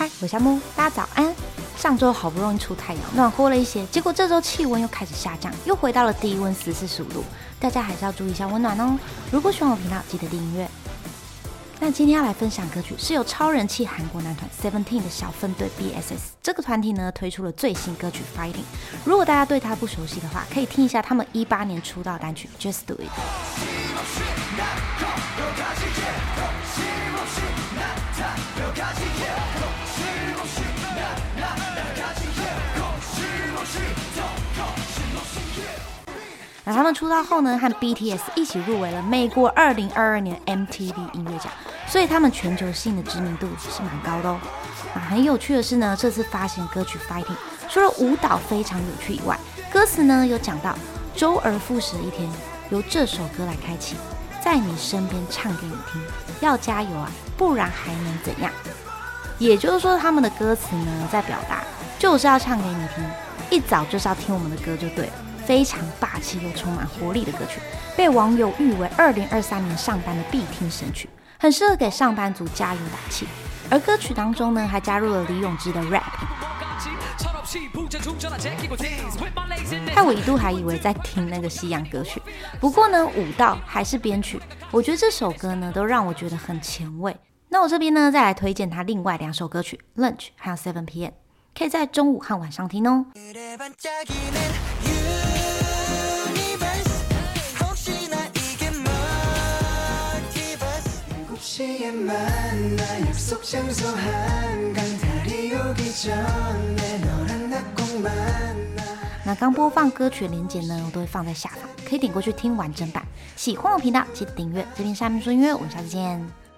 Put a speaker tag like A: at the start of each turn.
A: 嗨，我夏木，大家早安。上周好不容易出太阳，暖和了一些，结果这周气温又开始下降，又回到了低温十四十五度。大家还是要注意一下温暖哦。如果喜欢我频道，记得订阅。那今天要来分享歌曲，是由超人气韩国男团 Seventeen 的小分队 BSS 这个团体呢推出了最新歌曲 Fighting。如果大家对他不熟悉的话，可以听一下他们一八年出道单曲 Just Do It。那他们出道后呢，和 BTS 一起入围了美国二零二二年 MTV 音乐奖，所以他们全球性的知名度是蛮高的哦。啊，很有趣的是呢，这次发行歌曲 Fighting，除了舞蹈非常有趣以外，歌词呢有讲到周而复始的一天，由这首歌来开启，在你身边唱给你听，要加油啊，不然还能怎样？也就是说，他们的歌词呢在表达，就是要唱给你听，一早就是要听我们的歌就对了。非常霸气又充满活力的歌曲，被网友誉为二零二三年上班的必听神曲，很适合给上班族加油打气。而歌曲当中呢，还加入了李永芝的 rap，害我一度还以为在听那个西洋歌曲。不过呢，舞蹈还是编曲，我觉得这首歌呢都让我觉得很前卫。那我这边呢再来推荐他另外两首歌曲《Lunch》还有《Seven P.M.》，可以在中午和晚上听哦。那刚播放歌曲的链接呢，我都会放在下方，可以点过去听完整版。喜欢我频道，记得订阅。这边下面说音乐，我们下次见。